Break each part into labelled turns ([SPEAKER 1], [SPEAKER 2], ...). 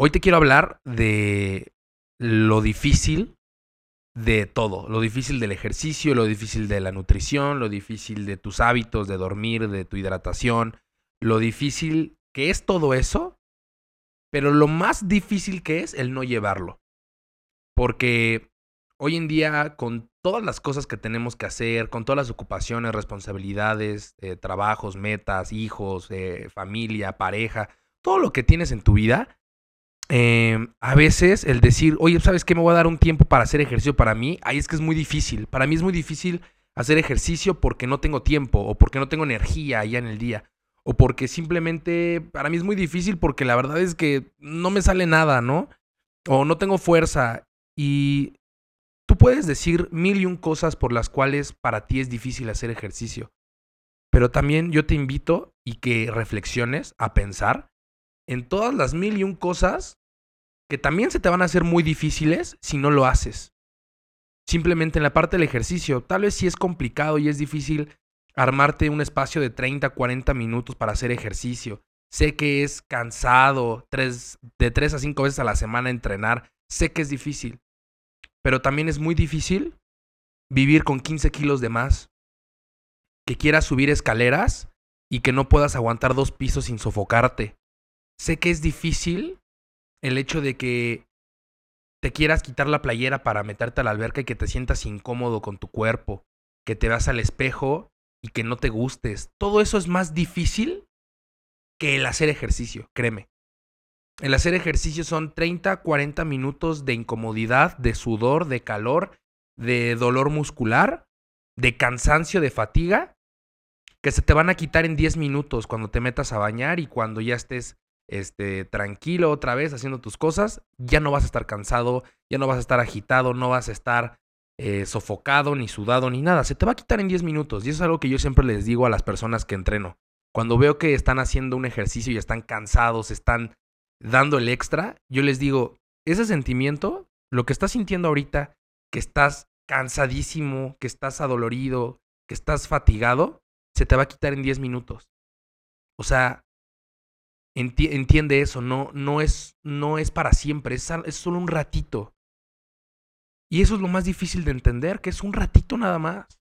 [SPEAKER 1] Hoy te quiero hablar de lo difícil de todo, lo difícil del ejercicio, lo difícil de la nutrición, lo difícil de tus hábitos, de dormir, de tu hidratación, lo difícil que es todo eso, pero lo más difícil que es el no llevarlo. Porque hoy en día, con todas las cosas que tenemos que hacer, con todas las ocupaciones, responsabilidades, eh, trabajos, metas, hijos, eh, familia, pareja, todo lo que tienes en tu vida, Em, a veces el decir, oye, ¿sabes qué? Me voy a dar un tiempo para hacer ejercicio para mí. Ahí es que es muy difícil. Para mí es muy difícil hacer ejercicio porque no tengo tiempo o porque no tengo energía ya en el día. O porque simplemente para mí es muy difícil porque la verdad es que no me sale nada, ¿no? O no tengo fuerza. Y tú puedes decir mil y un cosas por las cuales para ti es difícil hacer ejercicio. Pero también yo te invito y que reflexiones a pensar en todas las mil y un cosas que también se te van a hacer muy difíciles si no lo haces. Simplemente en la parte del ejercicio, tal vez si es complicado y es difícil armarte un espacio de 30, 40 minutos para hacer ejercicio. Sé que es cansado, de 3 a 5 veces a la semana entrenar. Sé que es difícil. Pero también es muy difícil vivir con 15 kilos de más. Que quieras subir escaleras y que no puedas aguantar dos pisos sin sofocarte. Sé que es difícil el hecho de que te quieras quitar la playera para meterte a la alberca y que te sientas incómodo con tu cuerpo, que te veas al espejo y que no te gustes. Todo eso es más difícil que el hacer ejercicio, créeme. El hacer ejercicio son 30, 40 minutos de incomodidad, de sudor, de calor, de dolor muscular, de cansancio, de fatiga, que se te van a quitar en 10 minutos cuando te metas a bañar y cuando ya estés este, tranquilo otra vez haciendo tus cosas, ya no vas a estar cansado, ya no vas a estar agitado, no vas a estar eh, sofocado, ni sudado, ni nada. Se te va a quitar en 10 minutos. Y eso es algo que yo siempre les digo a las personas que entreno. Cuando veo que están haciendo un ejercicio y están cansados, están dando el extra, yo les digo, ese sentimiento, lo que estás sintiendo ahorita, que estás cansadísimo, que estás adolorido, que estás fatigado, se te va a quitar en 10 minutos. O sea, entiende eso, no, no, es, no es para siempre, es, es solo un ratito. Y eso es lo más difícil de entender, que es un ratito nada más.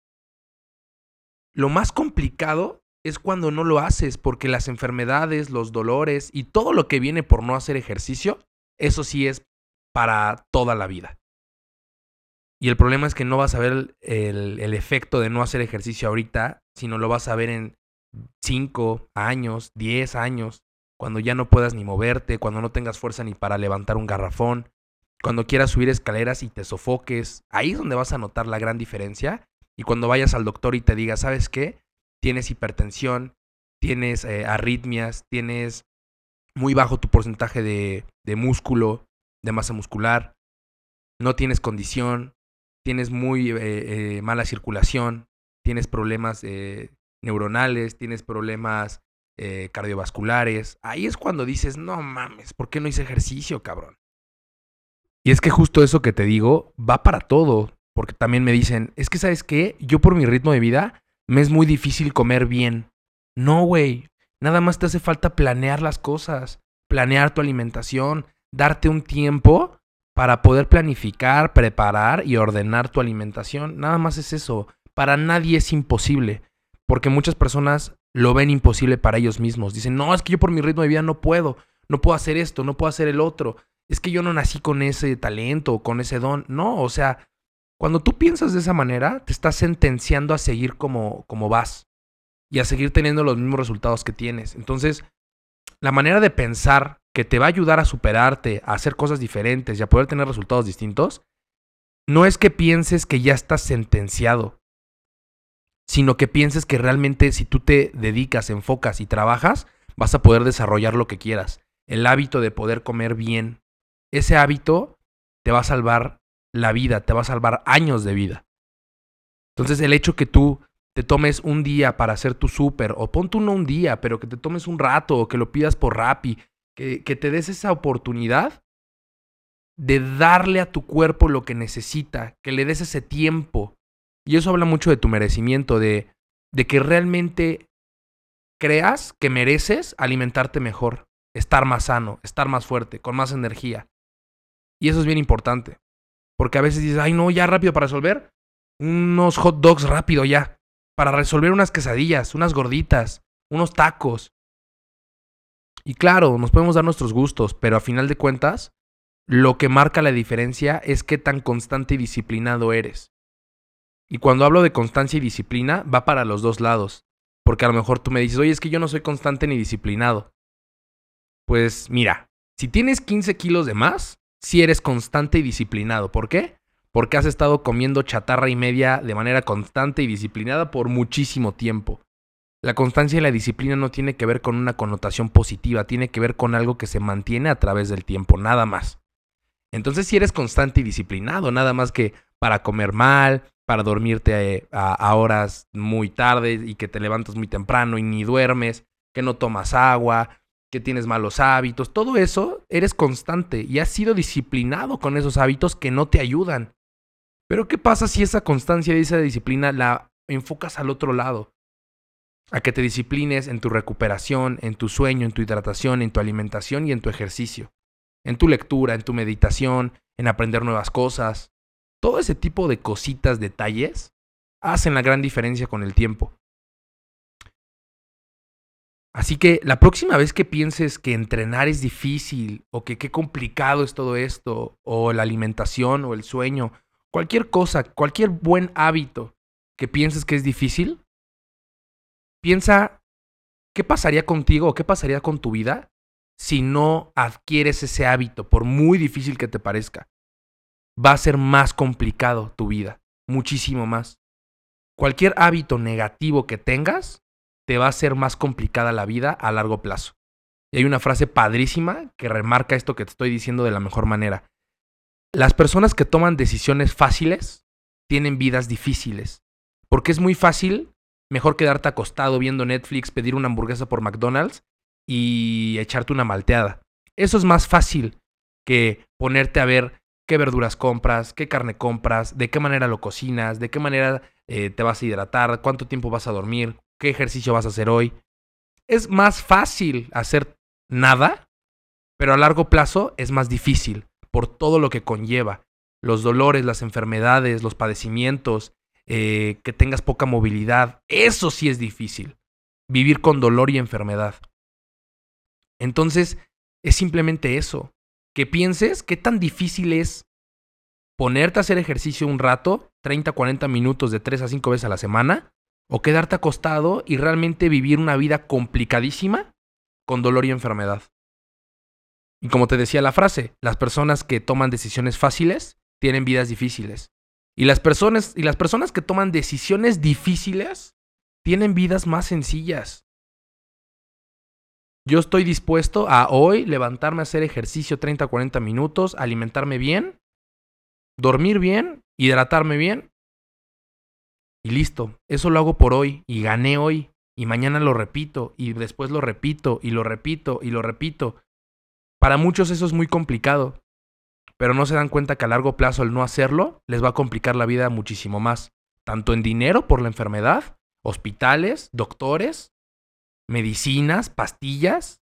[SPEAKER 1] Lo más complicado es cuando no lo haces, porque las enfermedades, los dolores y todo lo que viene por no hacer ejercicio, eso sí es para toda la vida. Y el problema es que no vas a ver el, el efecto de no hacer ejercicio ahorita, sino lo vas a ver en 5 años, 10 años, cuando ya no puedas ni moverte, cuando no tengas fuerza ni para levantar un garrafón, cuando quieras subir escaleras y te sofoques, ahí es donde vas a notar la gran diferencia. Y cuando vayas al doctor y te diga, ¿sabes qué? Tienes hipertensión, tienes eh, arritmias, tienes muy bajo tu porcentaje de, de músculo, de masa muscular, no tienes condición, tienes muy eh, eh, mala circulación, tienes problemas neuronales, tienes problemas eh, cardiovasculares. Ahí es cuando dices, no mames, ¿por qué no hice ejercicio, cabrón? Y es que justo eso que te digo va para todo. Porque también me dicen, es que sabes qué, yo por mi ritmo de vida me es muy difícil comer bien. No, güey. Nada más te hace falta planear las cosas, planear tu alimentación, darte un tiempo para poder planificar, preparar y ordenar tu alimentación. Nada más es eso. Para nadie es imposible. Porque muchas personas lo ven imposible para ellos mismos. Dicen, no, es que yo por mi ritmo de vida no puedo, no puedo hacer esto, no puedo hacer el otro. Es que yo no nací con ese talento o con ese don. No, o sea, cuando tú piensas de esa manera, te estás sentenciando a seguir como, como vas y a seguir teniendo los mismos resultados que tienes. Entonces, la manera de pensar que te va a ayudar a superarte, a hacer cosas diferentes y a poder tener resultados distintos, no es que pienses que ya estás sentenciado sino que pienses que realmente si tú te dedicas, enfocas y trabajas, vas a poder desarrollar lo que quieras. El hábito de poder comer bien, ese hábito te va a salvar la vida, te va a salvar años de vida. Entonces el hecho que tú te tomes un día para hacer tu súper, o ponte uno un día, pero que te tomes un rato, o que lo pidas por Rappi, que te des esa oportunidad de darle a tu cuerpo lo que necesita, que le des ese tiempo, y eso habla mucho de tu merecimiento, de, de que realmente creas que mereces alimentarte mejor, estar más sano, estar más fuerte, con más energía. Y eso es bien importante. Porque a veces dices, ay no, ya rápido para resolver. Unos hot dogs rápido ya. Para resolver unas quesadillas, unas gorditas, unos tacos. Y claro, nos podemos dar nuestros gustos, pero a final de cuentas, lo que marca la diferencia es qué tan constante y disciplinado eres. Y cuando hablo de constancia y disciplina, va para los dos lados. Porque a lo mejor tú me dices, oye, es que yo no soy constante ni disciplinado. Pues mira, si tienes 15 kilos de más, si eres constante y disciplinado. ¿Por qué? Porque has estado comiendo chatarra y media de manera constante y disciplinada por muchísimo tiempo. La constancia y la disciplina no tiene que ver con una connotación positiva, tiene que ver con algo que se mantiene a través del tiempo, nada más. Entonces, si eres constante y disciplinado, nada más que para comer mal, para dormirte eh, a, horas muy tarde y que te levantas muy temprano y ni duermes, que no tomas agua, que tienes malos hábitos, todo eso eres constante y has sido disciplinado con esos hábitos que no te ayudan. Pero ¿qué pasa si esa constancia y esa disciplina la enfocas al otro lado? A que te disciplines en tu recuperación, en tu sueño, en tu hidratación, en tu alimentación y en tu ejercicio. En tu lectura, en tu meditación, en aprender nuevas cosas. Todo ese tipo de cositas, detalles, hacen la gran diferencia con el tiempo. Así que la próxima vez que pienses que entrenar es difícil o que qué complicado es todo esto, o la alimentación o el sueño, cualquier cosa, cualquier buen hábito que pienses que es difícil, piensa qué pasaría contigo o qué pasaría con tu vida si no adquieres ese hábito, por muy difícil que te parezca. Va a ser más complicado tu vida, muchísimo más. Cualquier hábito negativo que tengas te va a ser más complicada la vida a largo plazo. Y hay una frase padrísima que remarca esto que te estoy diciendo de la mejor manera. Las personas que toman decisiones fáciles tienen vidas difíciles. Porque es muy fácil, mejor quedarte acostado viendo Netflix, pedir una hamburguesa por McDonald's y echarte una malteada. Eso es más fácil que ponerte a ver qué verduras compras, qué carne compras, de qué manera lo cocinas, de qué manera eh, te vas a hidratar, cuánto tiempo vas a dormir, qué ejercicio vas a hacer hoy. Es más fácil hacer nada, pero a largo plazo es más difícil por todo lo que conlleva. Los dolores, las enfermedades, los padecimientos, eh, que tengas poca movilidad. Eso sí es difícil. Vivir con dolor y enfermedad. Entonces, es simplemente eso. Que pienses qué tan difícil es ponerte a hacer ejercicio un rato, 30, 40 minutos de 3 a 5 veces a la semana, o quedarte acostado y realmente vivir una vida complicadísima con dolor y enfermedad. Y como te decía la frase, las personas que toman decisiones fáciles tienen vidas difíciles. Y las personas, y las personas que toman decisiones difíciles tienen vidas más sencillas. Yo estoy dispuesto a hoy levantarme a hacer ejercicio 30 40 minutos, alimentarme bien, dormir bien, hidratarme bien y listo, eso lo hago por hoy y gané hoy y mañana lo repito y después lo repito y lo repito y lo repito. Para muchos eso es muy complicado, pero no se dan cuenta que a largo plazo el no hacerlo les va a complicar la vida muchísimo más, tanto en dinero por la enfermedad, hospitales, doctores, medicinas, pastillas,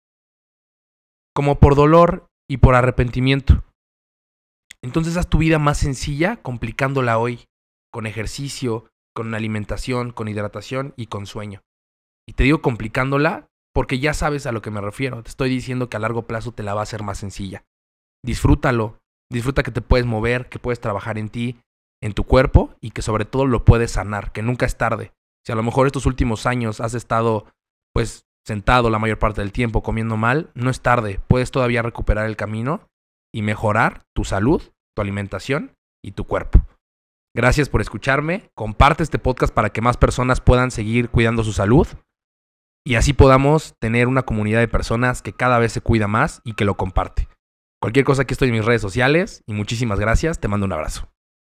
[SPEAKER 1] como por dolor y por arrepentimiento. Entonces haz tu vida más sencilla complicándola hoy, con ejercicio, con alimentación, con hidratación y con sueño. Y te digo complicándola porque ya sabes a lo que me refiero. Te estoy diciendo que a largo plazo te la va a hacer más sencilla. Disfrútalo. Disfruta que te puedes mover, que puedes trabajar en ti, en tu cuerpo y que sobre todo lo puedes sanar, que nunca es tarde. Si a lo mejor estos últimos años has estado pues sentado la mayor parte del tiempo comiendo mal, no es tarde. Puedes todavía recuperar el camino y mejorar tu salud, tu alimentación y tu cuerpo. Gracias por escucharme. Comparte este podcast para que más personas puedan seguir cuidando su salud y así podamos tener una comunidad de personas que cada vez se cuida más y que lo comparte. Cualquier cosa aquí estoy en mis redes sociales y muchísimas gracias. Te mando un abrazo.